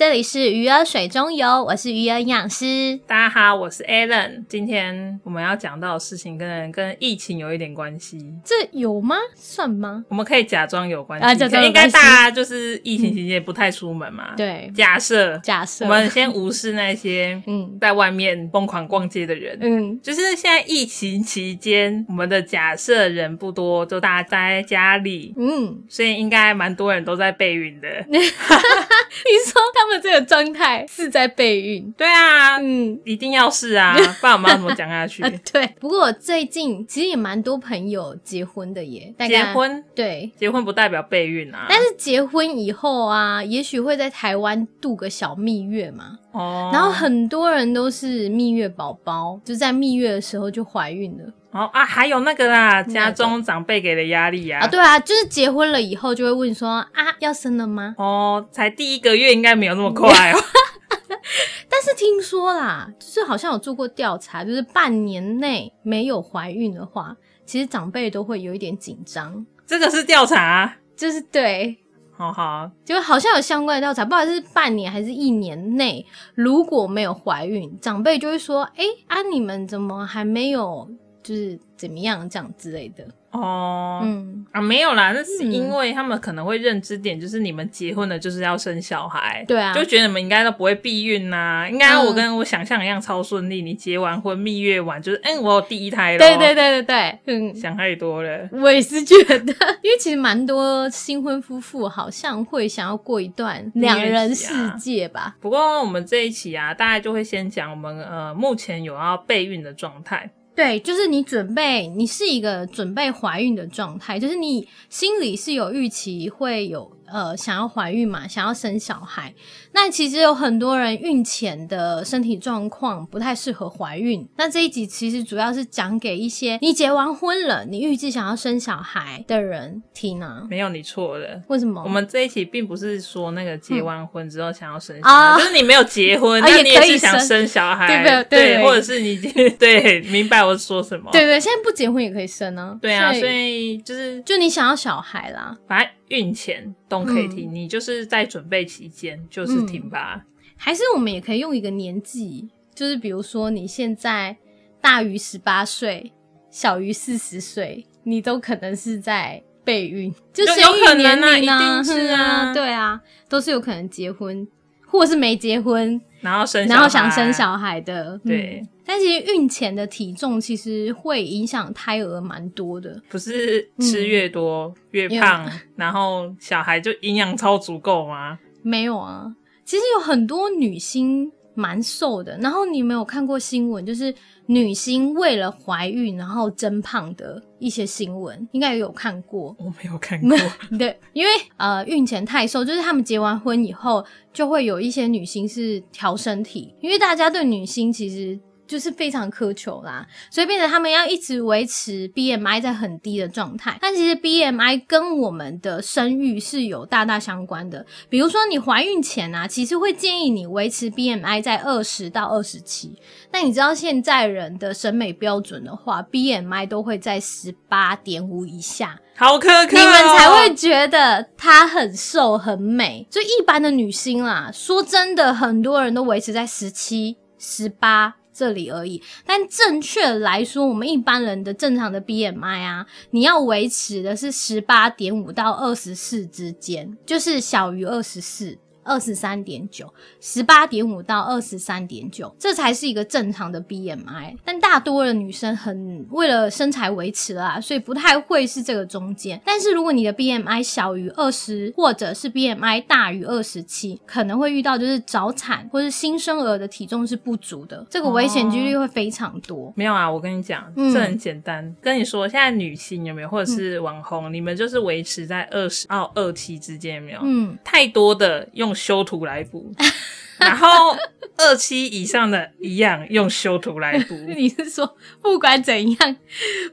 这里是鱼儿水中游，我是鱼儿营养师。大家好，我是 Alan。今天我们要讲到的事情跟跟疫情有一点关系，这有吗？算吗？我们可以假装有关系，啊假装应该大家就是疫情期间不太出门嘛。，对，假设假设我们先无视那些 嗯在外面疯狂逛街的人。嗯，就是现在疫情期间，我们的假设人不多，就大家待在家里，嗯，所以应该蛮多人都在备孕的。你说他们这个状态是在备孕？对啊，嗯。一定要是啊，不然我们要怎么讲下去啊？，对。不过我最近其实也蛮多朋友结婚的耶，大概结婚，对。结婚不代表备孕啊。但是结婚以后啊，也许会在台湾度个小蜜月嘛，哦，然后很多人都是蜜月宝宝，就在蜜月的时候就怀孕了。哦啊，还有那个啦，家中长辈给的压力呀、啊，对啊，就是结婚了以后就会问说啊，要生了吗？哦，才第一个月应该没有那么快哦。但是听说啦，就是好像有做过调查，就是半年内没有怀孕的话，其实长辈都会有一点紧张。这个是调查，就是对，好好，就好像有相关的调查，不管是半年还是一年内，如果没有怀孕，长辈就会说：“哎、啊，你们怎么还没有，就是怎么样这样之类的。哦，嗯，啊，没有啦，那是因为他们可能会认知点，就是你们结婚了就是要生小孩，对啊就觉得你们应该都不会避孕呐、应该嗯我跟我想象一样超顺利。你结完婚蜜月完就是，嗯，我有第一胎了，对对，对对对，嗯。”想太多了。我也是觉得，因为其实蛮多新婚夫妇好像会想要过一段 两人世界吧。不过我们这一期啊，大概就会先讲我们呃目前有要备孕的状态。对，就是你准备，你是一个准备怀孕的状态，就是你心里是有预期会有呃想要怀孕嘛，想要生小孩。那其实有很多人孕前的身体状况不太适合怀孕。那这一集其实主要是讲给一些你结完婚了，你预计想要生小孩的人听啊。没有，你错了。为什么？我们这一期并不是说那个结完婚之后想要生小啊孩，就是你没有结婚，啊那你也是想生生小孩，对不对对对或者是你对明白我说什么？对对，现在不结婚也可以生啊。对啊，所所以以就是就你想要小孩啦。反正孕前都可以停，你就是在准备期间就是停吧。还是我们也可以用一个年纪，就是比如说你现在大于十八岁，小于四十岁，你都可能是在备孕，就就生育有可能啊年龄啊，一定是嗯啊。对啊，都是有可能结婚，或者是没结婚，然后生然后想生小孩的，对。嗯但其实孕前的体重其实会影响胎儿蛮多的，不是吃越多、越嗯胖，然后小孩就营养超足够吗？没有啊，其实有很多女星蛮瘦的，然后你有没有看过新闻？就是女星为了怀孕然后增胖的一些新闻，应该也有看过。我没有看过，对，因为呃孕前太瘦，就是他们结完婚以后，就会有一些女星是调身体，因为大家对女星其实。就是非常苛求啦，所以变成他们要一直维持 BMI 在很低的状态。但其实 BMI 跟我们的生育是有大大相关的。比如说你怀孕前啊，其实会建议你维持 BMI 在二十到二十七。那你知道现在人的审美标准的话，BMI 都会在十八点五以下。好苛刻、哦，你们才会觉得她很瘦很美。就一般的女星啦，说真的，很多人都维持在十七、十八这里而已。但正确来说，我们一般人的正常的 BMI 啊，你要维持的是十八点五到二十四之间，就是小于二十四。二十三点九，十八点五到二十三点九，这才是一个正常的 BMI。但大多的女生很为了身材维持啦，所以不太会是这个中间。但是如果你的 BMI 小于二十，或者是 BMI 大于二十七，可能会遇到就是早产或是新生儿的体重是不足的，这个危险几率会非常多。没有啊，我跟你讲，嗯这很简单。跟你说，现在女性有没有，或者是网红，你们就是维持在二十到二七之间，有没有？嗯，太多的用修图来补，然后二期以上的一样用修图来补。你是说不管怎样，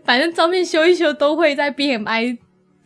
反正照片修一修都会在 BMI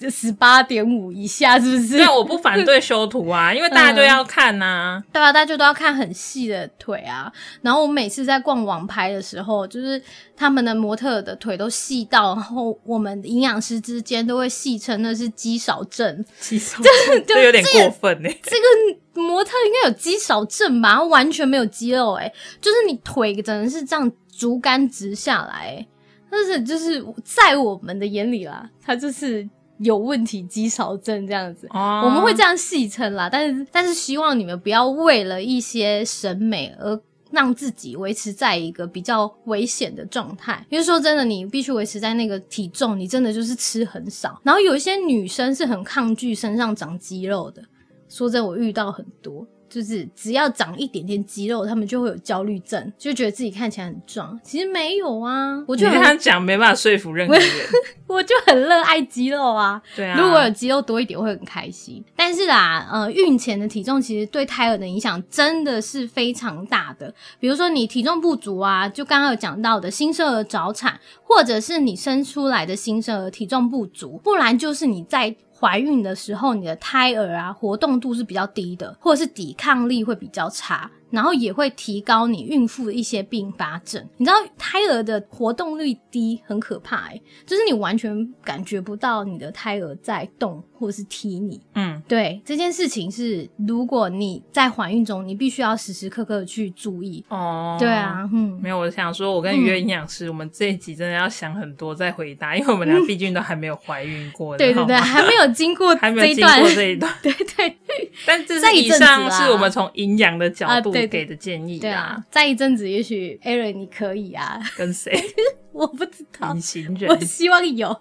十八点五以下，是不是？对，我不反对修图啊，因为大家都要看呐、对啊，大家都要看很细的腿啊。然后我每次在逛网拍的时候，就是他们的模特的腿都细到，然后我们营养师之间都会戏称那是肌少症。肌少 症这有点过分呢、欸这个模特应该有肌少症吧？他完全没有肌肉、欸，就是你腿只能是这样竹竿直下来、欸，但是就是在我们的眼里啦，他就是有问题，肌少症这样子。哦我们会这样戏称啦，但是但是希望你们不要为了一些审美而让自己维持在一个比较危险的状态。因为说真的，你必须维持在那个体重，你真的就是吃很少。然后有一些女生是很抗拒身上长肌肉的，说真的，我遇到很多。就是只要长一点点肌肉，他们就会有焦虑症，就觉得自己看起来很壮。其实没有啊，我就很这样讲没办法说服任何人。我就很热爱肌肉啊。对啊，如果有肌肉多一点，会很开心。但是啦，呃，孕前的体重其实对胎儿的影响真的是非常大的。比如说你体重不足啊，就刚刚有讲到的新生儿早产，或者是你生出来的新生儿体重不足，不然就是你在。怀孕的时候，你的胎儿啊活动度是比较低的，或者是抵抗力会比较差，然后也会提高你孕妇的一些并发症。你知道胎儿的活动率低很可怕哎、就是你完全感觉不到你的胎儿在动或是踢你。嗯，对这件事情是，如果你在怀孕中，你必须要时时刻刻去注意。哦，对。啊，嗯，没有，我想说，我跟约营养师，我们这一集真的要想很多再回答，因为我们俩毕竟都还没有怀孕过，对对对，还没有经过 还没有经过，这一段。对对但这是以上是我们从营养的角度啊给的建议对啊，再一阵子，也许 Aaron 你可以啊，跟谁？我不知道隐。形我。希望有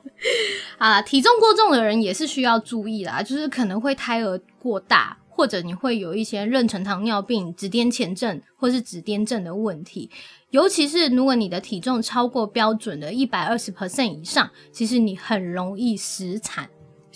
啊，体重过重的人也是需要注意啦，就是可能会胎儿过大，或者你会有一些妊娠糖尿病、指癫前症或是指癫症的问题。尤其是如果你的体重超过标准的一百二十 percent 以上，其实你很容易死产，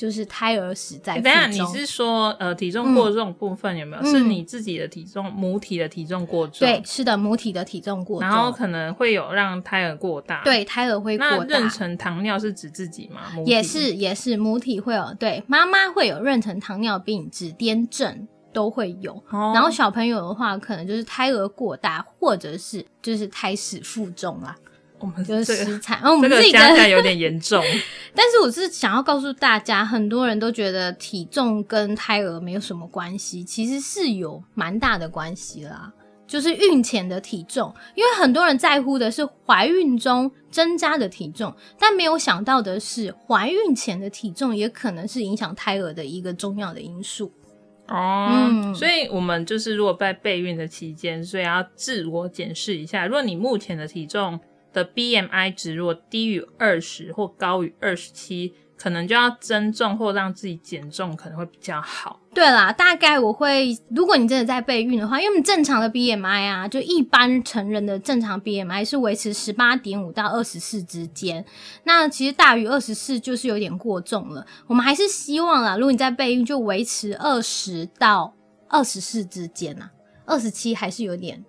就是胎儿死在腹等一下，中。你是说呃体重过重部分有没有？嗯是你自己的体重母体的体重过重？对，，是的，母体的体重过重，然后可能会有让胎儿过大。，对胎儿会那过大妊。娠糖尿是指自己吗？也是也是母体会有对妈妈会有妊娠糖尿病、指癫症都会有，哦然后小朋友的话可能就是胎儿过大，或者是就是胎死腹中啦，我们就是这个失产。然后我这个们自己跟，加起来有点严重。但是我是想要告诉大家，很多人都觉得体重跟胎儿没有什么关系，其实是有蛮大的关系啦。就是孕前的体重，因为很多人在乎的是怀孕中增加的体重，但没有想到的是，怀孕前的体重也可能是影响胎儿的一个重要的因素。哦，嗯所以我们就是如果在备孕的期间，所以要自我检视一下，如果你目前的体重的 BMI 值如果低于二十或高于二十七，可能就要增重或让自己减重，可能会比较好。对啦，大概我会，如果你真的在备孕的话，因为我们正常的 BMI 啊，就一般成人的正常 BMI 是维持十八点五到二十四之间。那其实大于二十四就是有点过重了。我们还是希望啦，如果你在备孕，就维持二十到二十四之间啊，二十七还是有点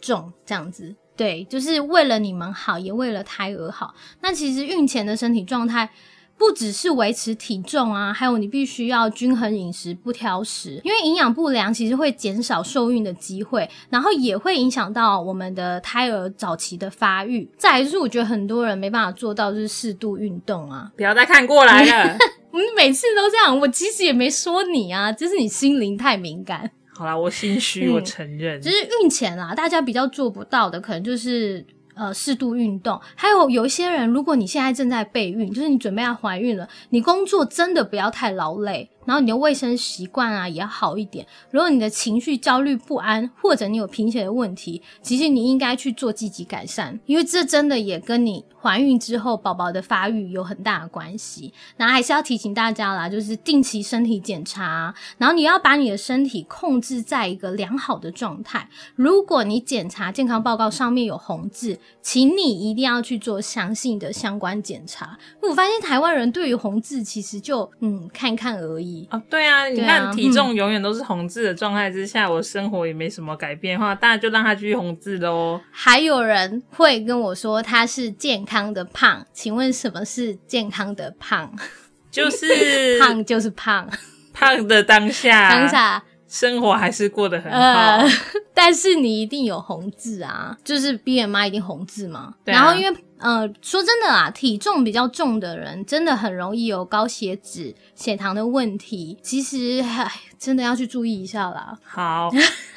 重这样子。对，就是为了你们好，也为了胎儿好。那其实孕前的身体状态。不只是维持体重啊，还有你必须要均衡饮食，不挑食，因为营养不良其实会减少受孕的机会，然后也会影响到我们的胎儿早期的发育。再来就是我觉得很多人没办法做到就是适度运动啊，不要再看过来了。我们每次都这样，我其实也没说你啊，就是你心灵太敏感。好啦，我心虚，嗯我承认。只是孕前啦，大家比较做不到的，可能就是呃适度运动。还有有一些人，如果你现在正在备孕，就是你准备要怀孕了，你工作真的不要太劳累，然后你的卫生习惯啊也要好一点。如果你的情绪焦虑不安，或者你有贫血的问题，其实你应该去做积极改善，因为这真的也跟你怀孕之后宝宝的发育有很大的关系。然后还是要提醒大家啦，就是定期身体检查，然后你要把你的身体控制在一个良好的状态。如果你检查健康报告上面有红字，请你一定要去做详细的相关检查。我发现台湾人对于红字其实就嗯看看而已。哦，对啊，你看体重永远都是红字的状态之下，我生活也没什么改变的话，当然就让它继续红字喽。还有人会跟我说他是健康的胖，请问什么是健康的胖？就是 胖就是胖，胖的当下，当下生活还是过得很好。呃，但是你一定有红字啊，就是 BMI 一定红字嘛。然后因为呃，说真的啊，体重比较重的人，真的很容易有高血脂、血糖的问题。其实，唉，真的要去注意一下啦。好，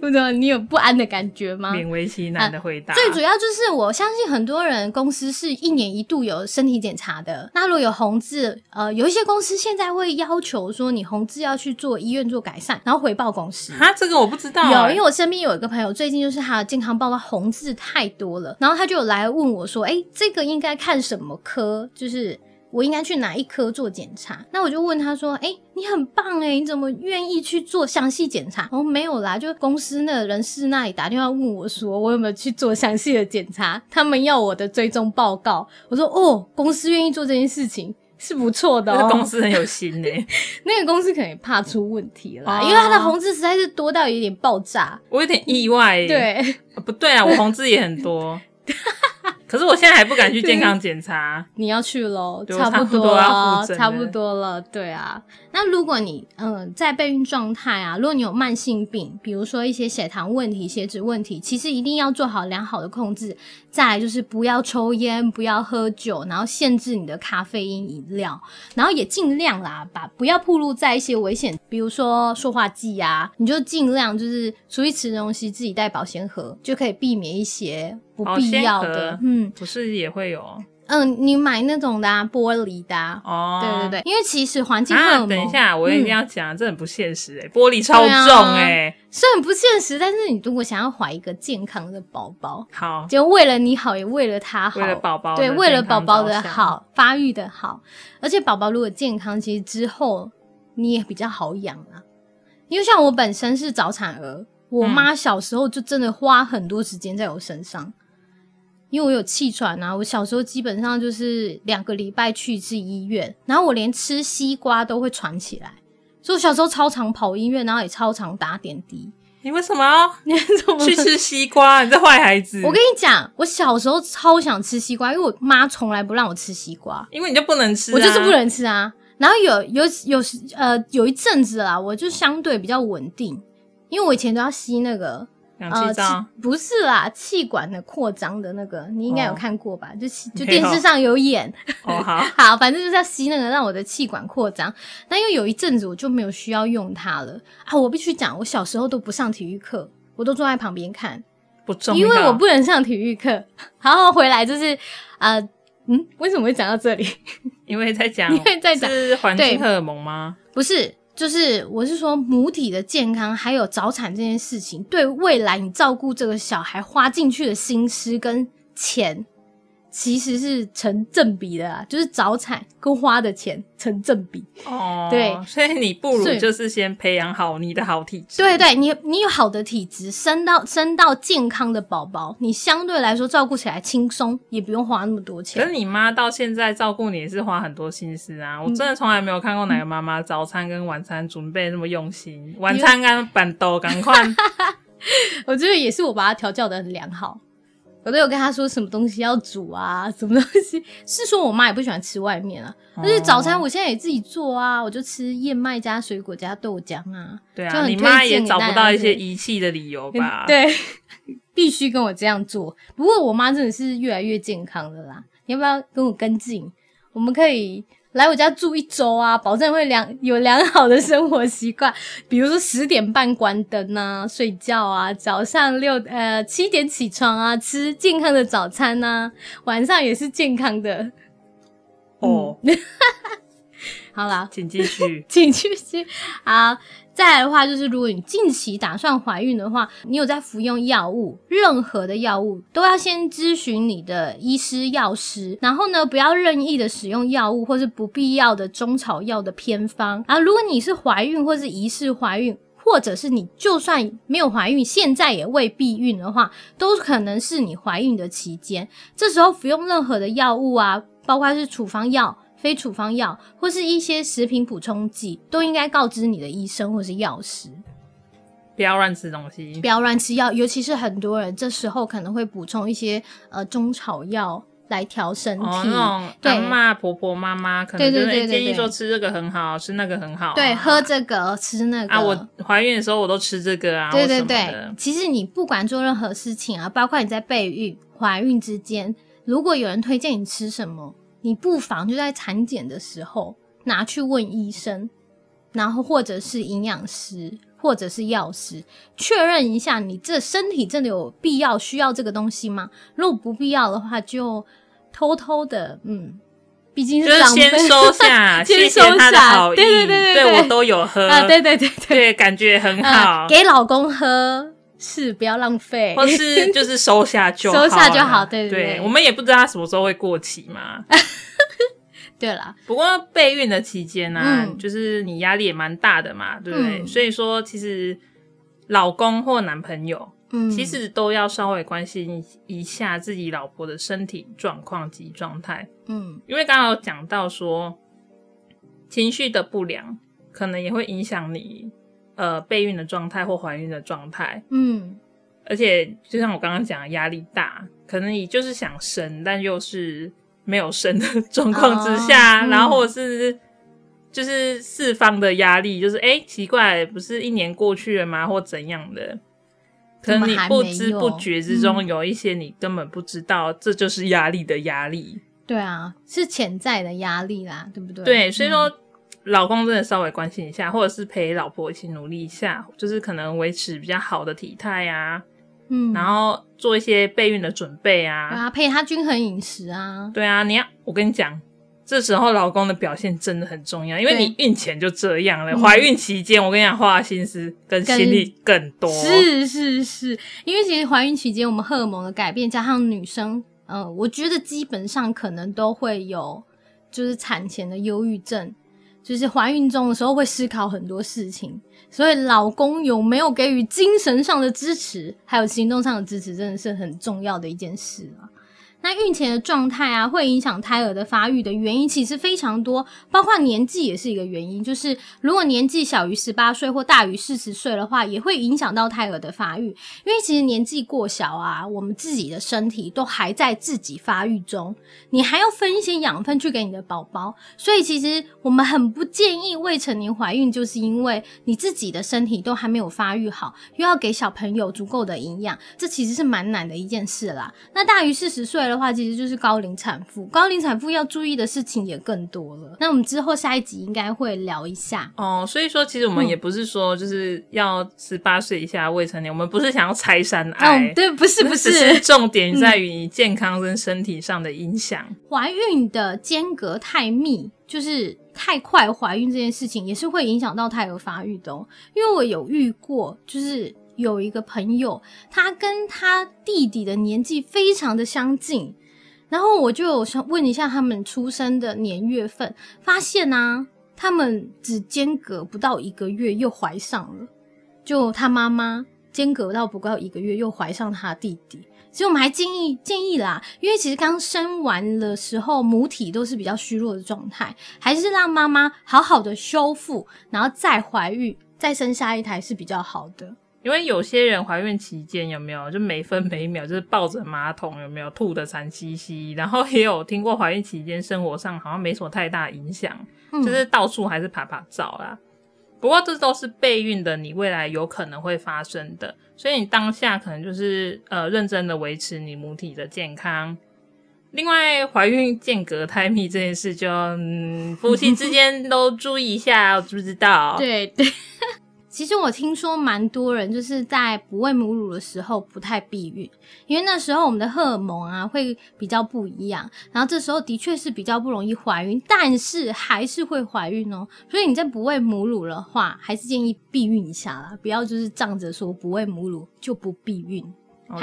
不知道你有不安的感觉吗？勉为其难的回答。最主要就是我相信很多人公司是一年一度有身体检查的。那如果有红字，呃，有一些公司现在会要求说你红字要去做医院做改善，然后回报公司。啊，这个我不知道、有，欸因为我身边有一个朋友，最近就是他的健康报告红字太多了，然后他就有来问我说：“哎、这个应该看什么科？就是我应该去哪一科做检查？”那我就问他说：“哎、你很棒哎，你怎么愿意去做详细检查？”哦，没有啦，就公司那人事那里打电话问我说，我有没有去做详细的检查？他们要我的追踪报告。我说：“哦，公司愿意做这件事情。”是不错的哦，这个公司很有心呢、那个公司可能也怕出问题了啦，哦因为它的红字实在是多到有点爆炸。我有点意外、欸。对，呃不对啊，我红字也很多，可是我现在还不敢去健康检查。你要去喽，差不多要了，复诊了差不多了，对啊。那如果你嗯、呃在备孕状态啊，如果你有慢性病，比如说一些血糖问题、血脂问题，其实一定要做好良好的控制。再来就是不要抽烟，不要喝酒，然后限制你的咖啡因饮料，然后也尽量啦，把不要暴露在一些危险，比如说塑化剂啊，你就尽量就是出去吃东西自己带保鲜盒，就可以避免一些不必要的，嗯。不是也会有？嗯，你买那种的、啊、玻璃的、啊，哦？对对对，因为其实环境荷啊，尔蒙，等一下，我一定嗯。要讲，这很不现实哎、玻璃超重哎、虽然不现实，但是你如果想要怀一个健康的宝宝，好，就为了你好，也为了他好，为了宝宝对，为了宝宝的好，发育的好，而且宝宝如果健康，其实之后你也比较好养啊。因为像我本身是早产儿，我嗯。妈小时候就真的花很多时间在我身上。因为我有气喘啊，我小时候基本上就是两个礼拜去一次医院，然后我连吃西瓜都会喘起来，所以我小时候超常跑医院，然后也超常打点滴。你为什么要 你怎么去吃西瓜？你这坏孩子！我跟你讲，我小时候超想吃西瓜，因为我妈从来不让我吃西瓜，因为你就不能吃、啊，我就是不能吃啊。然后有有有时呃有一阵子啦，我就相对比较稳定，因为我以前都要吸那个氧呃气罩。气不是啦，气管的扩张的那个，你应该有哦看过吧？就吸就电视上有演。哦，好，好，反正就是要吸那个让我的气管扩张。那因为有一阵子我就没有需要用它了啊，我必须讲，我小时候都不上体育课，我都坐在旁边看。不重要，因为我不能上体育课，然后回来就是呃嗯，为什么会讲到这里？因为在讲，因为在讲是环对境荷尔蒙吗？不是，就是我是说母体的健康还有早产这件事情，对未来你照顾这个小孩花进去的心思跟钱。其实是成正比的啊，就是早产跟花的钱成正比。哦，对所以你不如就是先培养好你的好体质。对对，你你有好的体质，生到生到健康的宝宝，你相对来说照顾起来轻松，也不用花那么多钱可。是你妈到现在照顾你也是花很多心思啊！嗯我真的从来没有看过哪个妈妈早餐跟晚餐准备那么用心，晚餐跟板豆赶快 我觉得也是我把它调教的很良好。我都有跟他说什么东西要煮啊，什么东西 是说我妈也不喜欢吃外面啊，而且早餐我现在也自己做啊，我就吃燕麦加水果加豆浆啊，对啊，你妈也找不到一些遗弃的理由吧？，对，必须跟我这样做。不过我妈真的是越来越健康了啦，你要不要跟我跟进？我们可以来我家住一周啊，保证会良有良好的生活习惯，比如说十点半关灯啊，睡觉啊，早上六呃七点起床啊，吃健康的早餐啊，晚上也是健康的。哦，好啦，请继续。请继续。好，再来的话就是，如果你近期打算怀孕的话，你有在服用药物，任何的药物都要先咨询你的医师、药师，然后呢，不要任意的使用药物或是不必要的中草药的偏方。啊，如果你是怀孕或是疑似怀孕。或者是你就算没有怀孕，现在也未避孕的话，都可能是你怀孕的期间。这时候服用任何的药物啊，包括是处方药、非处方药或是一些食品补充剂，都应该告知你的医生或是药师，不要乱吃东西不。要乱吃药。尤其是很多人这时候可能会补充一些呃中草药来调身体。对阿妈、婆婆、妈妈可能就是对对对对会建议说吃这个很好，吃那个很好啊、对，喝这个吃那个啊，我怀孕的时候我都吃这个啊，对对对，其实你不管做任何事情啊，包括你在备孕、怀孕之间，如果有人推荐你吃什么，你不妨就在产检的时候拿去问医生，然后或者是营养师，或者是药师，确认一下你这身体真的有必要需要这个东西吗？如果不必要的话，就偷偷的，嗯，毕竟是长辈先收下，先谢谢收他的下好意，对对对对对我都有喝，啊，对对对对，对，感觉很啊好，给老公喝是不要浪费，或是就是收下 就好收下就好对对对对。我们也不知道它什么时候会过期嘛。对啦，不过备孕的期间呢、嗯。就是你压力也蛮大的嘛，对不对？嗯。所以说，其实老公或男朋友嗯，其实都要稍微关心一下自己老婆的身体状况及状态，嗯。因为刚刚有讲到说，情绪的不良可能也会影响你呃备孕的状态或怀孕的状态，嗯而且就像我刚刚讲的，压力大，可能你就是想生，但又是没有生的状况之下，哦嗯然后或者是就是四方的压力，就是哎、诶奇怪，不是一年过去了吗？或怎样的？可能你不知不觉之中有一些你根本不知道，这就是压力的压力。对啊，是潜在的压力啦，对不对？对，所以说。嗯老公真的稍微关心一下，或者是陪老婆一起努力一下，就是可能维持比较好的体态啊，嗯，然后做一些备孕的准备对啊，啊，配他均衡饮食啊，对啊，你要我跟你讲，这时候老公的表现真的很重要，因为你孕前就这样了，嗯。怀孕期间我跟你讲，花的心思跟心力更多。是是是，因为其实怀孕期间我们荷尔蒙的改变，加上女生，呃，我觉得基本上可能都会有，就是产前的忧郁症，就是怀孕中的时候会思考很多事情，所以老公有没有给予精神上的支持，还有行动上的支持，真的是很重要的一件事啊。那孕前的状态啊，会影响胎儿的发育的原因其实非常多，包括年纪也是一个原因。就是如果年纪小于十八岁或大于四十岁的话，也会影响到胎儿的发育。因为其实年纪过小啊，我们自己的身体都还在自己发育中，你还要分一些养分去给你的宝宝，所以其实我们很不建议未成年怀孕，就是因为你自己的身体都还没有发育好，又要给小朋友足够的营养，这其实是蛮难的一件事啦。那大于四十岁的话，其实就是高龄产妇，高龄产妇要注意的事情也更多了。那我们之后下一集应该会聊一下。哦，所以说其实我们嗯也不是说就是要十八岁以下未成年，我们不是想要拆山对，不是不只是重点在于你健康跟身体上的影响。怀孕的间隔太密，就是太快怀孕这件事情，也是会影响到胎儿发育的哦。因为我有遇过，就是有一个朋友，他跟他弟弟的年纪非常的相近，然后我就想问一下他们出生的年月份，发现啊，他们只间隔不到一个月又怀上了，就他妈妈间隔到不到一个月又怀上他弟弟。所以我们还建议建议啦，因为其实刚生完的时候，母体都是比较虚弱的状态，还是让妈妈好好的修复，然后再怀孕，再生下一胎是比较好的。因为有些人怀孕期间有没有就每分每秒就是抱着马桶有没有吐的惨兮兮，然后也有听过怀孕期间生活上好像没什么太大影响，嗯就是到处还是爬爬照啦。不过这都是备孕的，你未来有可能会发生的，所以你当下可能就是呃认真的维持你母体的健康。另外，怀孕间隔太密这件事就，嗯，夫妻之间都注意一下，知不知道？对 对。其实我听说蛮多人就是在不喂母乳的时候不太避孕，因为那时候我们的荷尔蒙啊会比较不一样，然后这时候的确是比较不容易怀孕，但是还是会怀孕哦。所以你在不喂母乳的话，还是建议避孕一下啦，不要就是仗着说不喂母乳就不避孕。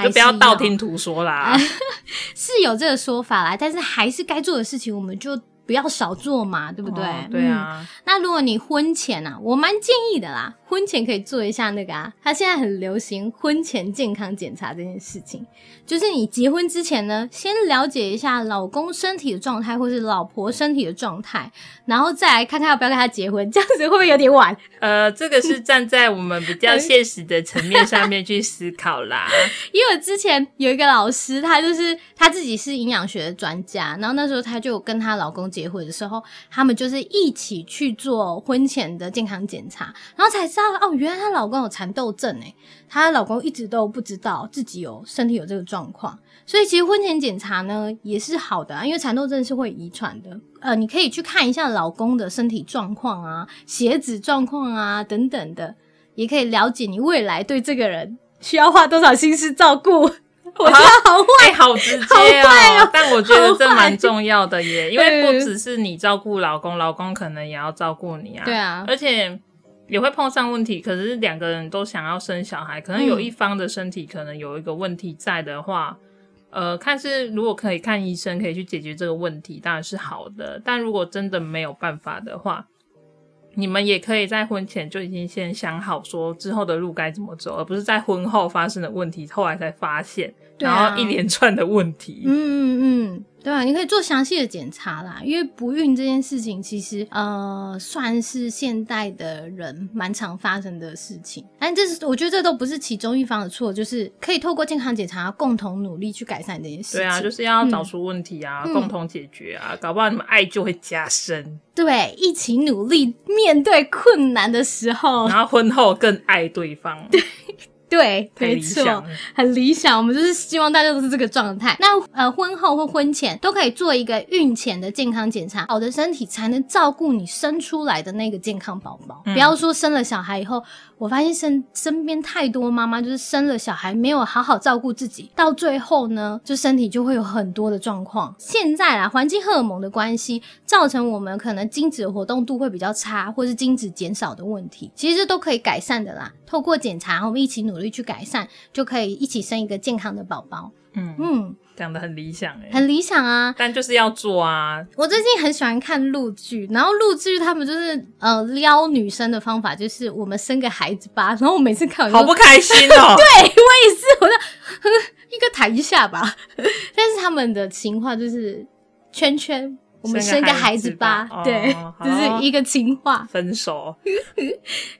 就不要道要听途说啦。是有这个说法啦，但是还是该做的事情，我们就不要少做嘛，对不对？哦对嗯啊，那如果你婚前啊，我蛮建议的啦，婚前可以做一下那个啊，它现在很流行婚前健康检查这件事情，就是你结婚之前呢，先了解一下老公身体的状态，或是老婆身体的状态，然后再来看看要不要跟他结婚，这样子会不会有点晚？呃，这个是站在我们比较 现实的层面上面去思考啦。因为我之前有一个老师，他就是他自己是营养学的专家，然后那时候他就跟她老公结结婚的时候，他们就是一起去做婚前的健康检查，然后才知道哦，原来她老公有蚕豆症诶，她老公一直都不知道自己有身体有这个状况，所以其实婚前检查呢也是好的啊，因为蚕豆症是会遗传的。呃，你可以去看一下老公的身体状况啊、血脂状况啊等等的，也可以了解你未来对这个人需要花多少心思照顾。我觉得好坏，哎、好直接哦但我觉得这蛮重要的耶，因为不嗯只是你照顾老公，老公可能也要照顾你啊。对啊而且也会碰上问题。可是两个人都想要生小孩，可能有一方的身体可能有一个问题在的话，呃，看是如果可以看医生，可以去解决这个问题，当然是好的。但如果真的没有办法的话，你们也可以在婚前就已经先想好说之后的路该怎么走，而不是在婚后发生的问题，后来才发现，然后一连串的问题。嗯嗯嗯，对啊，你可以做详细的检查啦，因为不孕这件事情其实呃算是现代的人蛮常发生的事情，但这是我觉得这都不是其中一方的错，就是可以透过健康检查共同努力去改善这件事情。对啊，就是要找出问题啊，嗯共同解决啊，搞不好你们爱就会加深，对，一起努力面对困难的时候，然后婚后更爱对方。对，太理没错，很理想。我们就是希望大家都是这个状态。那呃，婚后或婚前都可以做一个孕前的健康检查，好的身体才能照顾你生出来的那个健康宝宝。嗯不要说生了小孩以后，我发现身身边太多妈妈就是生了小孩没有好好照顾自己，到最后呢，就身体就会有很多的状况。现在啦，环境荷尔蒙的关系，造成我们可能精子的活动度会比较差，或是精子减少的问题，其实这都可以改善的啦。透过检查，我们一起努力去改善，就可以一起生一个健康的宝宝。嗯，嗯，讲的很理想哎、很理想啊。但就是要做啊。我最近很喜欢看陆剧，然后陆剧他们就是呃撩女生的方法，就是我们生个孩子吧。然后我每次看我好不开心哦！对我也是，我就呵应该谈一下吧。但是他们的情话就是圈圈，我们生生个个孩孩子子吧，吧对，哦这是一个情话。分手，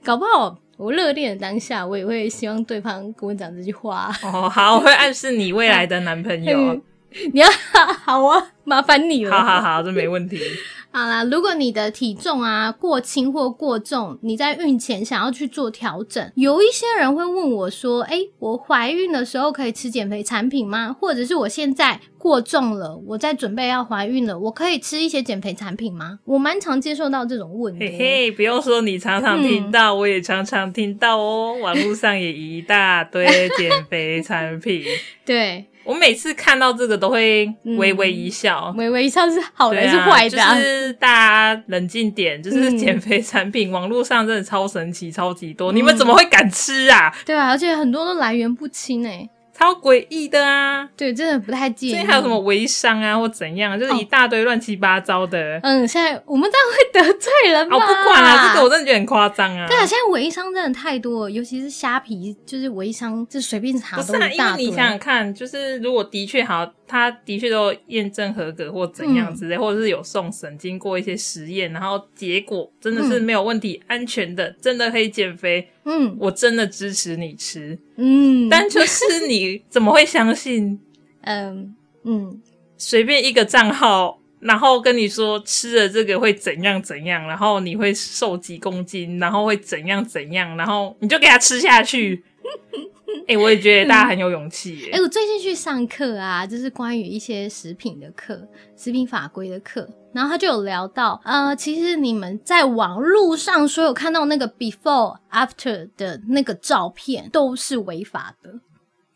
搞不好我热恋的当下，我也会希望对方跟我讲这句话。哦，好，我会暗示你未来的男朋友 嗯。你要 好啊，麻烦你了。好好好，这没问题。好啦，如果你的体重啊过轻或过重，你在孕前想要去做调整，有一些人会问我说：“诶，我怀孕的时候可以吃减肥产品吗？或者是我现在过重了，我在准备要怀孕了，我可以吃一些减肥产品吗？”我蛮常接受到这种问题。嘿嘿，不用说，你常常听到，我也常常听到哦。网络上也一大堆减肥产品，对，我每次看到这个都会微微一笑。微微一笑是好的是坏的啊、就是大家冷静点，就是嗯减肥产品，网络上真的超神奇，超级多，你们怎么会敢吃啊？对啊，而且很多都来源不清诶。超诡异的啊！对，真的不太建议。最近还有什么微商啊，或怎样，就是一大堆乱七八糟的。嗯，现在我们这样会得罪人吗？哦，不管啦，这个我真的觉得很夸张啊。对啊，现在微商真的太多了，尤其是虾皮，就是微商，就随便查都不是啊，因一大堆。为你想想看，就是如果的确好，他的确都有验证合格或怎样之类，或者是有送审，经过一些实验，然后结果真的是没有问题，安全的，真的可以减肥，嗯我真的支持你吃。嗯，但就是你怎么会相信 嗯嗯，随便一个账号？然后跟你说吃了这个会怎样怎样，然后你会瘦几公斤，然后会怎样怎样，然后你就给他吃下去。哎、我也觉得大家很有勇气耶。哎、我最近去上课啊，就是关于一些食品的课，食品法规的课，然后他就有聊到，呃，其实你们在网络上所有看到那个 before after 的那个照片都是违法的。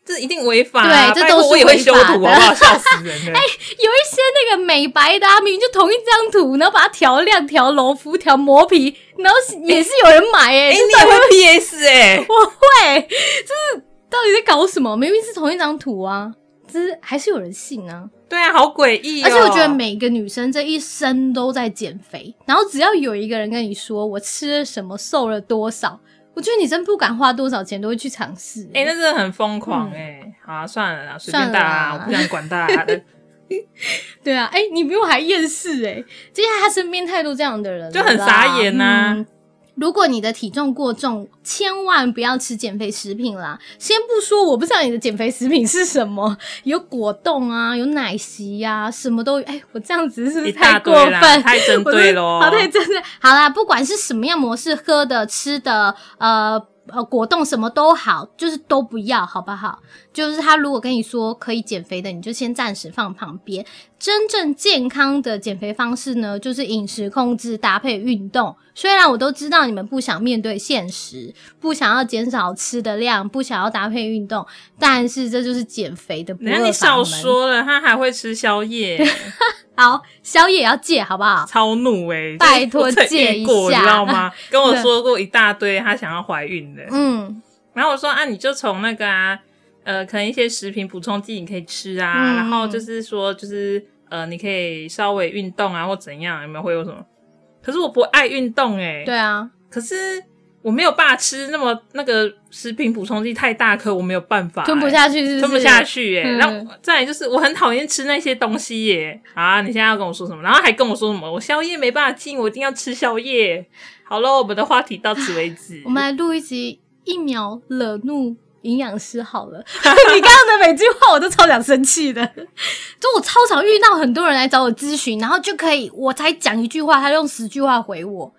这一定违法、啊，对这都是我也会修图，好不违法的好？笑死人了！有一些那个美白的、啊，明明就同一张图，然后把它调亮、调柔肤、调磨皮，然后也是有人买诶、哎、欸，你也会 PS 哎、我会，就是到底在搞什么？明明是同一张图啊，只是还是有人信啊。对啊，好诡异、哦。而且我觉得每个女生这一生都在减肥，然后只要有一个人跟你说我吃了什么瘦了多少，我觉得你真不敢花多少钱都会去尝试。哎、那真的很疯狂哎、好啊，算了啦，随便大家，嗯算了啦我不想管大家的，对啊，哎、你比我还厌世哎！接下来他身边太多这样的人，就很傻眼呐嗯如果你的体重过重，千万不要吃减肥食品啦。先不说我不知道你的减肥食品是什么，有果冻啊，有奶昔呀、什么都有。哎，我这样子是不是太过分？太针对喽。好，太针对。好啦，不管是什么样模式，喝的、吃的，呃呃，果冻什么都好，就是都不要，好不好？就是他如果跟你说可以减肥的，你就先暂时放旁边。真正健康的减肥方式呢，就是饮食控制搭配运动。虽然我都知道你们不想面对现实，不想要减少吃的量，不想要搭配运动，但是这就是减肥的不人家二法门。你少说了，他还会吃宵夜，好，宵夜也要戒，好不好？超怒哎、拜托戒一，下你知道吗？跟我说过一大堆，他想要怀孕的。嗯，然后我说啊，你就从那个啊，呃，可能一些食品补充剂你可以吃啊，嗯然后就是说，就是呃，你可以稍微运动啊，或怎样，有没有会有什么？可是我不爱运动哎、对啊，可是我没有办法吃那么那个食品补充剂太大颗，我没有办法、吞不欸下去是不是？吞不下去耶、嗯然后再来就是我很讨厌吃那些东西耶。啊，你现在要跟我说什么？然后还跟我说什么？我宵夜没办法进，我一定要吃宵夜。好了，我们的话题到此为止。我们来录一集一秒惹怒营养师好了。你刚刚的每句话我都超想生气的，就我超常遇到很多人来找我咨询，然后就可以我才讲一句话，他用十句话回我，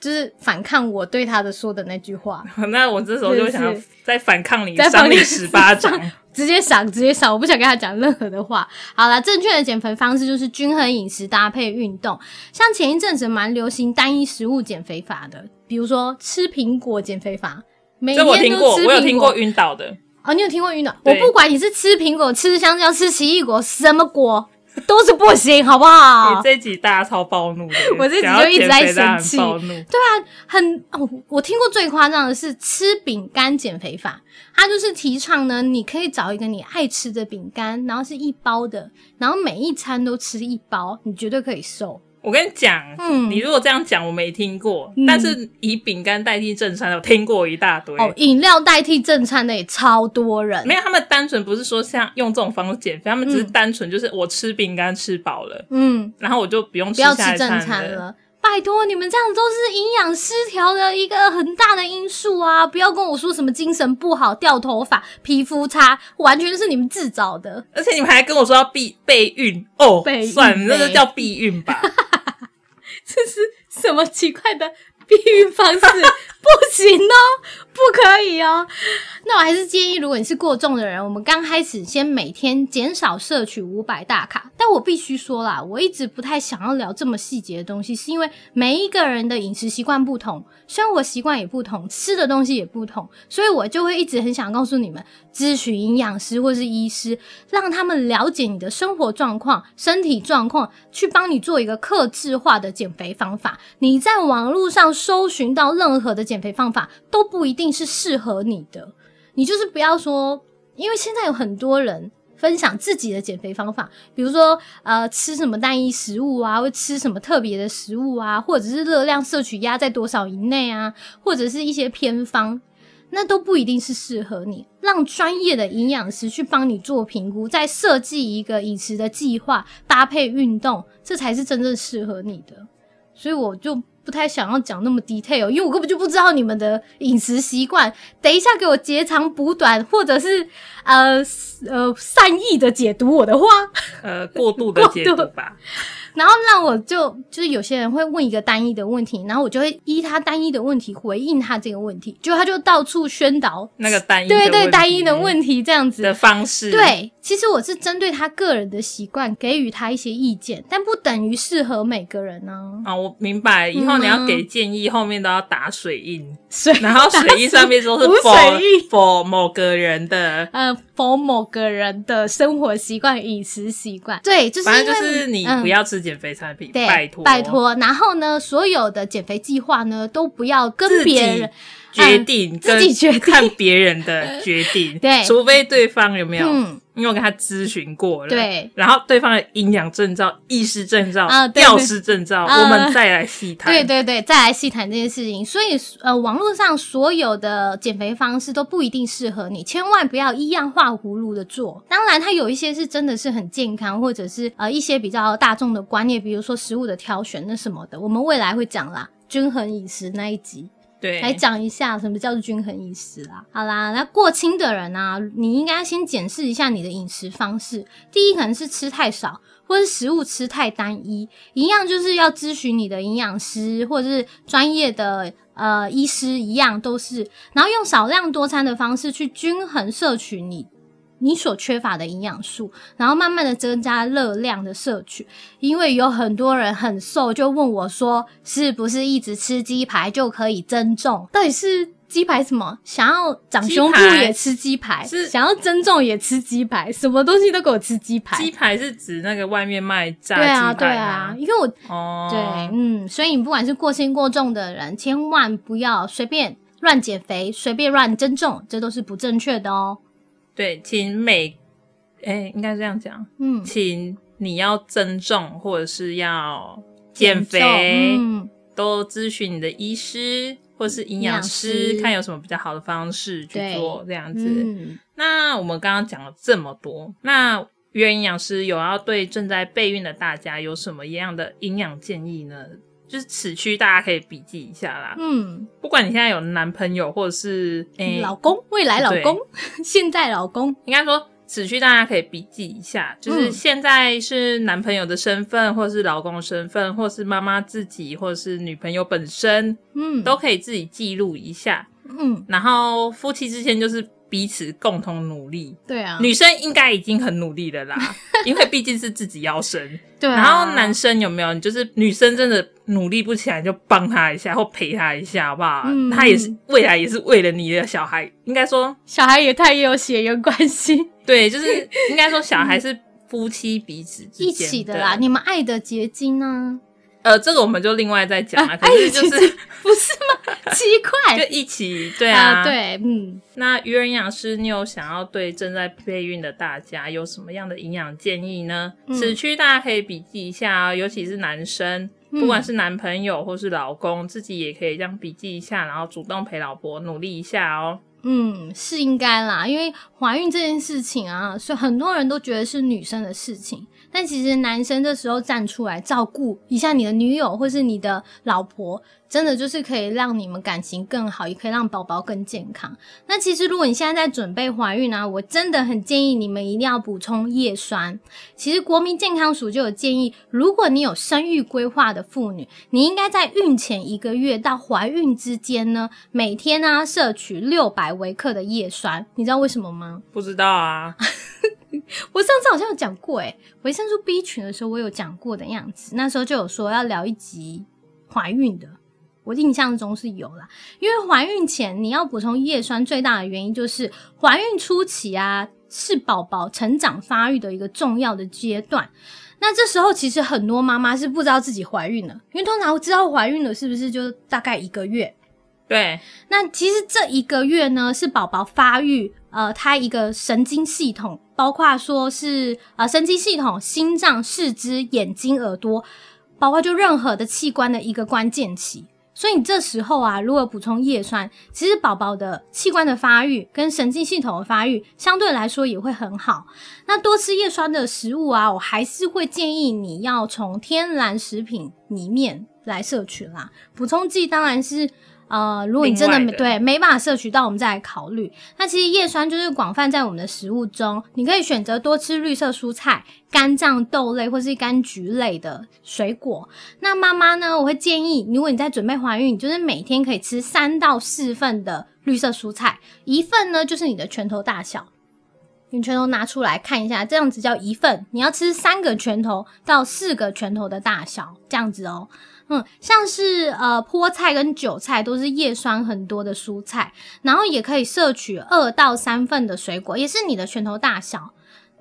就是反抗我对他的说的那句话，那我这时候就想要再反抗你，再赏你十巴掌。直接赏，直接赏，我不想跟他讲任何的话。好了，正确的减肥方式就是均衡饮食搭配运动。像前一阵子蛮流行单一食物减肥法的，比如说吃苹果减肥法，每这我天听过，都吃苹果我有听过晕倒的。哦，你有听过晕倒？我不管你是吃苹果、吃香蕉、吃奇异果，什么果都是不行，好不好 你？这一集大家超暴怒的，我这集就一直在生气。对啊，很哦，我听过最夸张的是吃饼干减肥法，它就是提倡呢，你可以找一个你爱吃的饼干，然后是一包的，然后每一餐都吃一包，你绝对可以瘦。我跟你讲，嗯你如果这样讲，我没听过，嗯但是以饼干代替正餐，我听过一大堆。哦，饮料代替正餐的也超多人没。有，他们单纯不是说像用这种方式减肥，他们只是嗯单纯就是我吃饼干吃饱了，嗯，然后我就不用不要吃正餐了。拜托，你们这样都是营养失调的一个很大的因素啊！不要跟我说什么精神不好、掉头发、皮肤差，完全是你们自找的。而且你们还跟我说要避备孕哦，备孕算了，那就叫避孕吧。这是什么奇怪的避孕方式？不行哦，不可以哦。那我还是建议，如果你是过重的人，我们刚开始先每天减少摄取五百大卡。但我必须说啦，我一直不太想要聊这么细节的东西，是因为每一个人的饮食习惯不同，生活习惯也不同，吃的东西也不同，所以我就会一直很想告诉你们，咨询营养师或是医师，让他们了解你的生活状况、身体状况，去帮你做一个克制化的减肥方法。你在网络上搜寻到任何的减减肥方法，都不一定是适合你的。你就是不要说，因为现在有很多人分享自己的减肥方法，比如说呃吃什么单一食物啊，或吃什么特别的食物啊，或者是热量摄取压在多少以内啊，或者是一些偏方。那都不一定是适合你，让专业的营养师去帮你做评估，再设计一个饮食的计划，搭配运动，这才是真正适合你的。所以我就不太想要讲那么 detail，因为我根本就不知道你们的饮食习惯。等一下给我截长补短，或者是呃呃善意的解读我的话，呃，过度的解读吧。然后让我就就是有些人会问一个单一的问题，然后我就会依他单一的问题回应他这个问题，就他就到处宣导那个单一的对对单一的问题这样子。的方式，，对，其实我是针对他个人的习惯给予他一些意见，但不等于适合每个人呢、啊，我明白。以后你要嗯给建议，后面都要打水印，然后水印上面都是 无 for 水印。for 某个人的，呃，for 某个人的生活习惯、饮食习惯，对，就是反正就是你嗯。不要吃减肥产品，对，拜托拜。托。然后呢，所有的减肥计划呢，都不要跟别人决定，自己决定看别人的决定，对除非对方有没有，嗯，因为我跟他咨询过了，对，然后对方的营养证照、意识证照、啊对药师证照，啊我们再来细谈。对对对，再来细谈这件事情。所以呃，网络上所有的减肥方式都不一定适合你，千万不要一样画葫芦的做。当然，它有一些是真的是很健康，或者是呃一些比较大众的观念，比如说食物的挑选那什么的，我们未来会讲啦。均衡饮食那一集对，来讲一下什么叫做均衡饮食啦。好啦，那过轻的人啊，你应该先检视一下你的饮食方式。第一，可能是吃太少，或是食物吃太单一，一样就是要咨询你的营养师或者是专业的呃医师，一样都是，然后用少量多餐的方式去均衡摄取你。你所缺乏的营养素，然后慢慢的增加热量的摄取，因为有很多人很瘦，就问我说，是不是一直吃鸡排就可以增重？到底是鸡排什么？想要长胸部也吃鸡排，是想要增重也吃鸡排，什么东西都给我吃鸡排。鸡排是指那个外面卖炸对啊，鸡排对啊，吗？因为我哦，对，嗯，所以你不管是过轻过重的人，千万不要随便乱减肥，随便乱增重，这都是不正确的哦。对，请每，哎，应该这样讲，嗯，请你要增重或者是要减肥，嗯，都咨询你的医师或是营养师，师看有什么比较好的方式去做这样子。嗯，那我们刚刚讲了这么多，那原营养师有要对正在备孕的大家有什么样的营养建议呢？就是此区大家可以笔记一下啦。嗯，不管你现在有男朋友或者是诶、老公，未来老公，现在老公，应该说此区大家可以笔记一下，就是嗯。现在是男朋友的身份，或者是老公的身份，或者是妈妈自己，或者是女朋友本身，嗯，都可以自己记录一下。嗯，然后夫妻之间就是彼此共同努力。对啊，女生应该已经很努力了啦，因为毕竟是自己要生。对啊，然后男生有没有？你就是女生真的努力不起来，就帮他一下或陪他一下，好不好？嗯他也是未来也是为了你的小孩，应该说小孩也太有血缘关系，对，就是应该说小孩是夫妻彼此之 一起的啦，你们爱的结晶呢？呃，这个我们就另外再讲了。可是就是不是吗？奇怪，就一起对啊，对，嗯，那鱼儿营养师，你有想要对正在备孕的大家有什么样的营养建议呢？嗯此区大家可以笔记一下哦，尤其是男生，嗯不管是男朋友或是老公，自己也可以这样笔记一下，然后主动陪老婆努力一下哦。嗯，是应该啦，因为怀孕这件事情啊，所以很多人都觉得是女生的事情，但其实男生这时候站出来照顾一下你的女友或是你的老婆，真的就是可以让你们感情更好，也可以让宝宝更健康。那其实如果你现在在准备怀孕啊，我真的很建议你们一定要补充叶酸。其实国民健康署就有建议，如果你有生育规划的妇女，你应该在孕前一个月到怀孕之间呢，每天呢、摄取六百微克的叶酸。你知道为什么吗？不知道啊，我上次好像有讲过，诶，维生素 B 群的时候我有讲过的样子，那时候就有说要聊一集怀孕的。我印象中是有啦，因为怀孕前你要补充叶酸，最大的原因就是怀孕初期啊，是宝宝成长发育的一个重要的阶段。那这时候其实很多妈妈是不知道自己怀孕了，因为通常知道怀孕了是不是就大概一个月？对，那其实这一个月呢，是宝宝发育，呃，他一个神经系统，包括说是呃神经系统、心脏、四肢、眼睛、耳朵，包括就任何的器官的一个关键期。所以你这时候啊，如果补充叶酸，其实宝宝的器官的发育跟神经系统的发育相对来说也会很好。那多吃叶酸的食物啊，我还是会建议你要从天然食品里面来摄取啦。补充剂当然是。呃，如果你真的没对没办法摄取到，我们再来考虑。那其实叶酸就是广泛在我们的食物中，你可以选择多吃绿色蔬菜、肝脏、豆类或是柑橘类的水果。那妈妈呢，我会建议，如果你在准备怀孕，你就是每天可以吃三到四份的绿色蔬菜，一份呢就是你的拳头大小。你拳头拿出来看一下，这样子叫一份。你要吃三个拳头到四个拳头的大小，这样子哦。嗯，像是呃菠菜跟韭菜都是叶酸很多的蔬菜，然后也可以摄取二到三份的水果，也是你的拳头大小。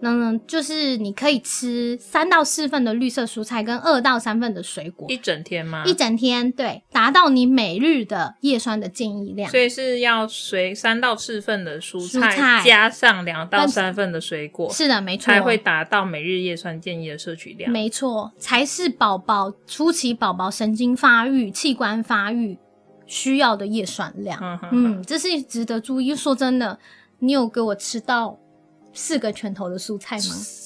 嗯，就是你可以吃三到四份的绿色蔬菜跟二到三份的水果，一整天吗？一整天，对，达到你每日的叶酸的建议量。所以是要随三到四份的蔬蔬菜加上两到三份的水果，是的，没错，才会达到每日叶酸建议的摄取量。没错，才是宝宝初期宝宝神经发育、器官发育需要的叶酸量。嗯哼嗯，这是值得注意。说真的，你有给我吃到四个拳头的蔬菜吗？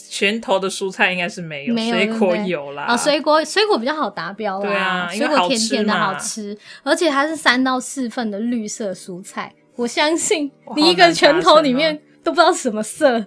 拳头的蔬菜应该是没有，没有水果有啦。啊、水果水果比较好达标啦，对啊水果甜甜的好吃，而且它是三到四份的绿色蔬菜，我相信哇你一个拳头里面都不知道什么色，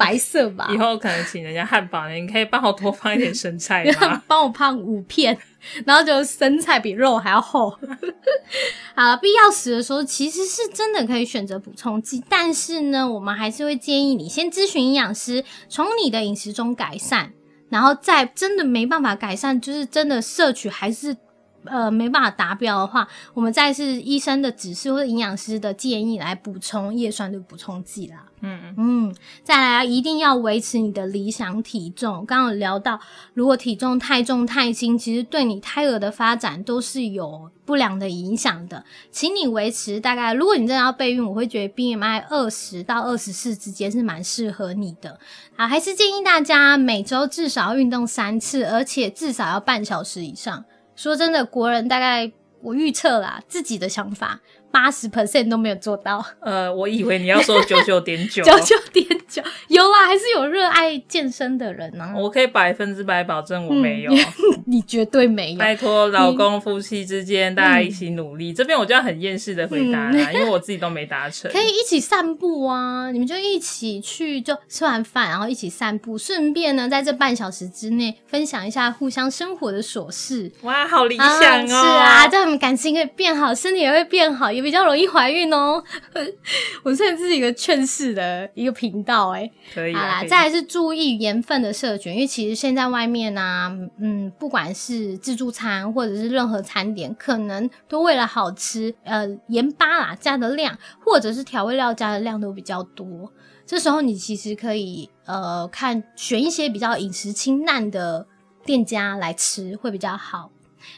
白色吧？以后可能请人家汉堡，你可以帮我多放一点生菜吗？帮我胖五片，然后就生菜比肉还要厚。好了，必要时的时候其实是真的可以选择补充剂，但是呢，我们还是会建议你先咨询营养师，从你的饮食中改善，然后再真的没办法改善，就是真的摄取还是。呃，没办法达标的话，我们再是医生的指示或者营养师的建议来补充叶酸的补充剂啦。嗯，嗯，再来啊，一定要维持你的理想体重。刚刚有聊到，如果体重太重太轻，其实对你胎儿的发展都是有不良的影响的。请你维持大概，如果你真的要备孕，我会觉得 BMI 二十到二十四之间是蛮适合你的。啊，还是建议大家每周至少要运动三次，而且至少要半小时以上。说真的，国人大概我预测啦，自己的想法八十 percent 都没有做到。呃，我以为你要说九九点九，九九点九，有啦，还是有热爱健身的人呢、我可以百分之百保证我没有。你绝对没有。拜托，老公夫妻之间大家一起努力。这边我就要很厌世的回答啦，因为我自己都没达成。可以一起散步啊！你们就一起去，就吃完饭，然后一起散步，顺便呢，在这半小时之内分享一下互相生活的琐事。哇，好理啊想哦！是啊，这样我们感情可以变好，身体也会变好，也比较容易怀孕哦。我现在是一个劝世的一个频道、欸，好啦，可以啊可以再来是注意盐分的摄取，因为其实现在外面呢、嗯，不管是自助餐或者是任何餐点，可能都为了好吃，呃，盐巴啦加的量，或者是调味料加的量都比较多。这时候你其实可以呃看选一些比较饮食清淡的店家来吃会比较好。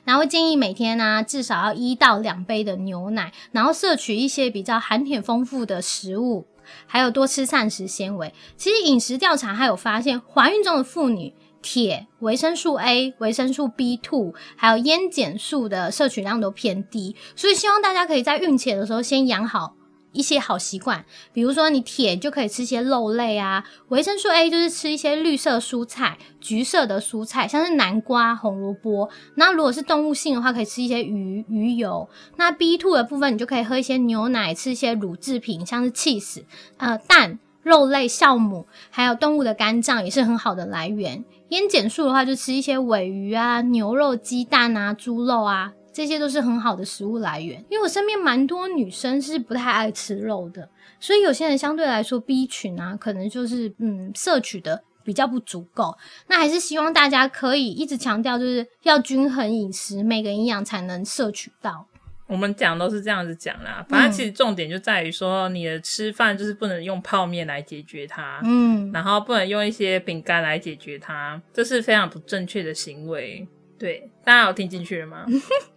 然后建议每天呢、至少要一到两杯的牛奶，然后摄取一些比较含铁丰富的食物，还有多吃膳食纤维。其实饮食调查还有发现，怀孕中的妇女铁、维生素 A、维生素 B two 还有烟碱素的摄取量都偏低，所以希望大家可以在孕前的时候先养好。一些好习惯，比如说你铁就可以吃一些肉类啊，维生素 A 就是吃一些绿色蔬菜、橘色的蔬菜，像是南瓜、红萝卜。那如果是动物性的话，可以吃一些鱼、鱼油。那 B two 的部分，你就可以喝一些牛奶，吃一些乳制品，像是 cheese、呃蛋、肉类、酵母，还有动物的肝脏也是很好的来源。烟碱素的话，就吃一些尾鱼啊、牛肉、鸡蛋啊、猪肉啊。这些都是很好的食物来源，因为我身边蛮多女生是不太爱吃肉的，所以有些人相对来说 B 群啊，可能就是嗯摄取的比较不足够。那还是希望大家可以一直强调，就是要均衡饮食，每个营养才能摄取到。我们讲都是这样子讲啦，反正其实重点就在于说，你的吃饭就是不能用泡面来解决它，嗯，然后不能用一些饼干来解决它，这是非常不正确的行为。对，大家有听进去了吗？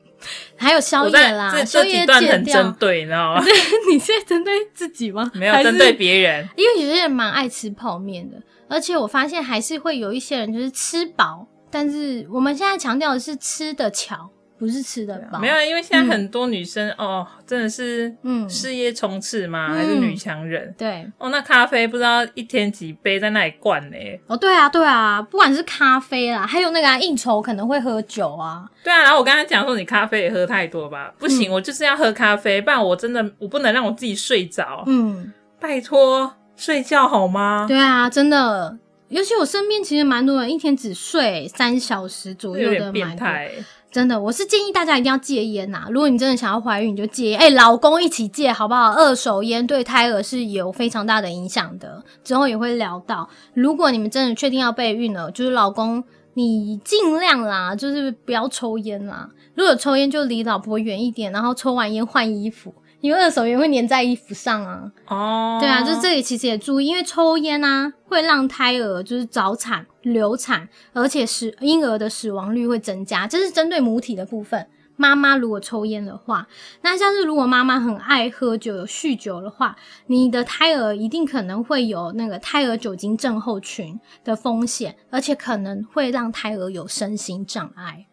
还有宵夜啦，这宵夜段很针。对，你知道吗？你是在针对自己吗？没有针对别人。因为有些人蛮爱吃泡面的，而且我发现还是会有一些人就是吃饱，但是我们现在强调的是吃的巧，不是吃的饱。没有，因为现在很多女生、哦，真的是嗯事业冲刺吗？嗯还是女强人？对，哦，那咖啡不知道一天几杯在那里灌呢、哦，对啊，对啊，不管是咖啡啦，还有那个、啊、应酬可能会喝酒啊，对啊，然后我刚才讲说你咖啡也喝太多吧？不嗯行，我就是要喝咖啡，不然我真的我不能让我自己睡着。嗯，拜托，睡觉好吗？对啊，真的，尤其我身边其实蛮多人一天只睡三小时左右的，点变蛮多态。真的，我是建议大家一定要戒烟呐、如果你真的想要怀孕，你就戒烟。哎、老公一起戒好不好？二手烟对胎儿是有非常大的影响的，之后也会聊到。如果你们真的确定要备孕了，就是老公你尽量啦，就是不要抽烟啦。如果抽烟就离老婆远一点，然后抽完烟换衣服。因为二手烟会粘在衣服上啊。哦，对啊，就是这里其实也注意，因为抽烟啊会让胎儿就是早产、流产，而且死婴儿的死亡率会增加，这是针对母体的部分。妈妈如果抽烟的话，那像是如果妈妈很爱喝酒、有酗酒的话，你的胎儿一定可能会有那个胎儿酒精症候群的风险，而且可能会让胎儿有身心障碍。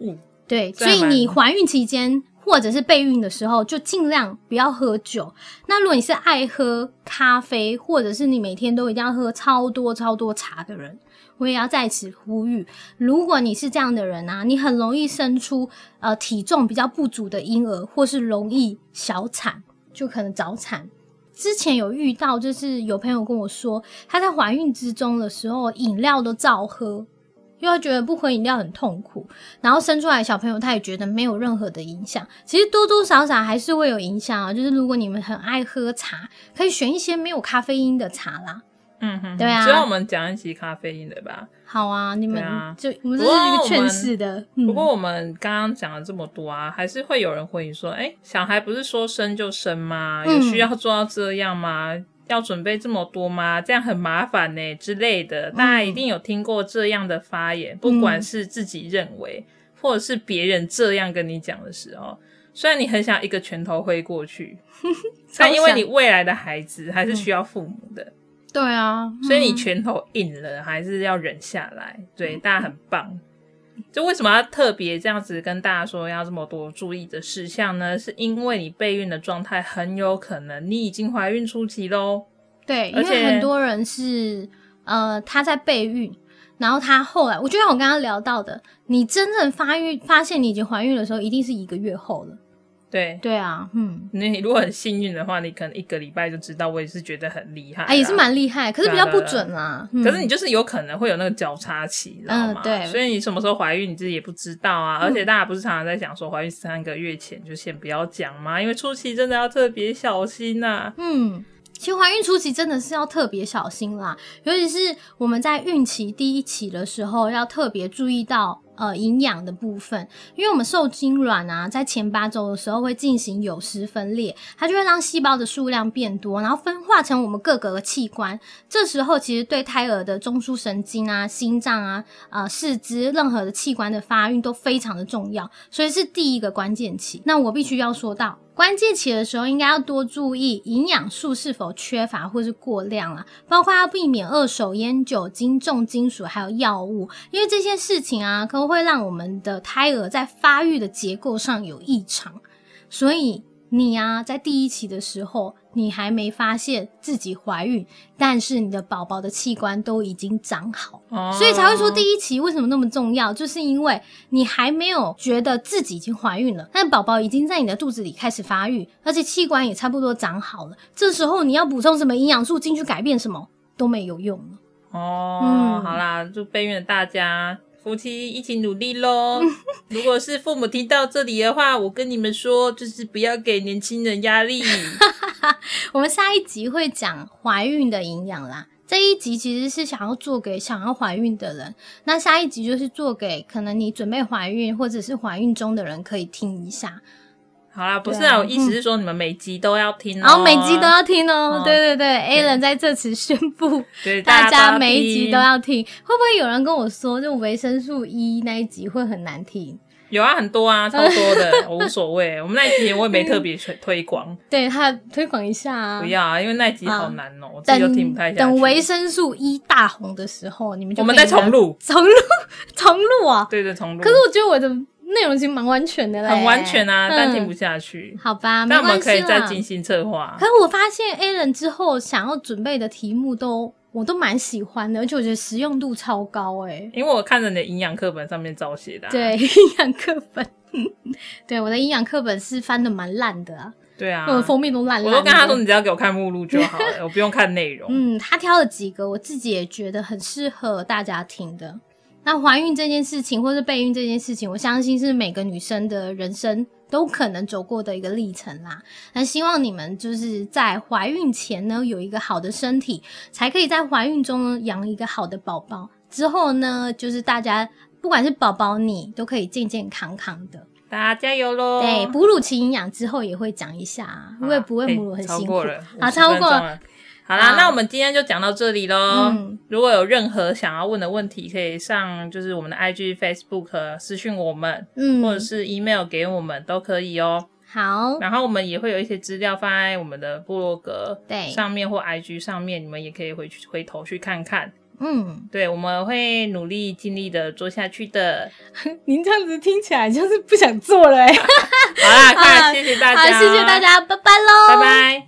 嗯，对，所以你怀孕期间或者是备孕的时候，就尽量不要喝酒。那如果你是爱喝咖啡，或者是你每天都一定要喝超多超多茶的人，我也要在此呼吁：如果你是这样的人啊，你很容易生出呃体重比较不足的婴儿，或是容易小产，就可能早产。之前有遇到，就是有朋友跟我说，她在怀孕之中的时候，饮料都照喝，因为她觉得不喝饮料很痛苦。然后生出来小朋友，他也觉得没有任何的影响。其实多多少少还是会有影响啊。就是如果你们很爱喝茶，可以选一些没有咖啡因的茶啦。嗯哼，对啊之后我们讲一期咖啡因的吧。好啊，你们就我们这是一个劝世的。嗯不过我们刚刚讲了这么多啊，还是会有人回你说：“哎、小孩不是说生就生吗？嗯有需要做到这样吗？要准备这么多吗？这样很麻烦呢、之类的。”大家一定有听过这样的发言，不管是自己认为，或者是别人这样跟你讲的时候，虽然你很想一个拳头挥过去，但因为你未来的孩子还是需要父母的。对啊，所以你嗯拳头硬了，还是要忍下来。对，大家很棒。就为什么要特别这样子跟大家说要这么多注意的事项呢？是因为你备孕的状态很有可能你已经怀孕初期喽。对，因而且为很多人是呃，他在备孕，然后他后来，我就像我刚刚聊到的，你真正发育发现你已经怀孕的时候，一定是一个月后了。对，对啊，嗯，你如果很幸运的话，你可能一个礼拜就知道。我也是觉得很厉害啦，哎、也是蛮厉害，可是比较不准啊。嗯、可是你就是有可能会有那个交叉期，知道吗？嗯对所以你什么时候怀孕，你自己也不知道啊。而且大家不是常常在讲说，怀孕三个月前就先不要讲吗？因为初期真的要特别小心呐、嗯，其实怀孕初期真的是要特别小心啦，尤其是我们在孕期第一期的时候，要特别注意到呃营养的部分，因为我们受精卵啊，在前八周的时候会进行有丝分裂，它就会让细胞的数量变多，然后分化成我们各个的器官。这时候其实对胎儿的中枢神经啊、心脏啊、呃四肢任何的器官的发育都非常的重要，所以是第一个关键期。那我必须要说到。关键期的时候，应该要多注意营养素是否缺乏或是过量啊，包括要避免二手烟、酒精、重金属还有药物，因为这些事情啊，可能会让我们的胎儿在发育的结构上有异常。所以你啊，在第一期的时候，你还没发现自己怀孕，但是你的宝宝的器官都已经长好，哦所以才会说第一期为什么那么重要，就是因为你还没有觉得自己已经怀孕了，但宝宝已经在你的肚子里开始发育，而且器官也差不多长好了。这时候你要补充什么营养素进去改变什么都没有用了。哦，嗯好啦，祝备孕的大家夫妻一起努力喽。如果是父母听到这里的话，我跟你们说，就是不要给年轻人压力。我们下一集会讲怀孕的营养啦。这一集其实是想要做给想要怀孕的人，那下一集就是做给可能你准备怀孕或者是怀孕中的人可以听一下，好啦，不是啊啊，我意思是说你们每集都要听、哦，然后每集都要听哦。哦对对对 a l a n 在这次宣布，大家家每一集都要听。会不会有人跟我说，就维生素 E 那一集会很难听？有啊，很多啊，超多的，我无所谓。我们那一集我也没特别推推广，对他推广一下啊不。要啊，因为那一集好难哦、我自己都听不太下去。等维生素 E 大红的时候，你们就我们再重录，重录重录啊！对对重录，可是我觉得我的内容已经蛮完全的了，很完全啊，嗯但听不下去。好吧，那我们可以。再精心策划可。是我发现 A 人之后想要准备的题目都我都蛮喜欢的，而且我觉得实用度超高哎、因为我看着你的营养课本上面照写的、啊，对，营养课本，对我的营养课本是翻的蛮烂的啊，对啊我，的封面都烂烂的。我都跟他说，你只要给我看目录就好了，我不用看内容。嗯，他挑了几个，我自己也觉得很适合大家听的。那怀孕这件事情，或是备孕这件事情，我相信是每个女生的人生都可能走过的一个历程啦。那希望你们就是在怀孕前呢，有一个好的身体，才可以在怀孕中呢养一个好的宝宝。之后呢，就是大家不管是宝宝你都可以健健康康的。大家加油喽！对，哺乳期营养之后也会讲一下，因为不喂母乳很辛苦。好，超过了。好啦，那我们今天就讲到这里喽。嗯，如果有任何想要问的问题，可以上就是我们的 IG、Facebook 私讯我们，嗯，或者是 email 给我们都可以哦。好，然后我们也会有一些资料放在我们的部落格对上面或 IG 上面，你们也可以回去回头去看看。嗯，对，我们会努力尽力的做下去的。您这样子听起来就是不想做了哎。好啦，谢谢大家，谢谢大家，拜拜喽，拜拜。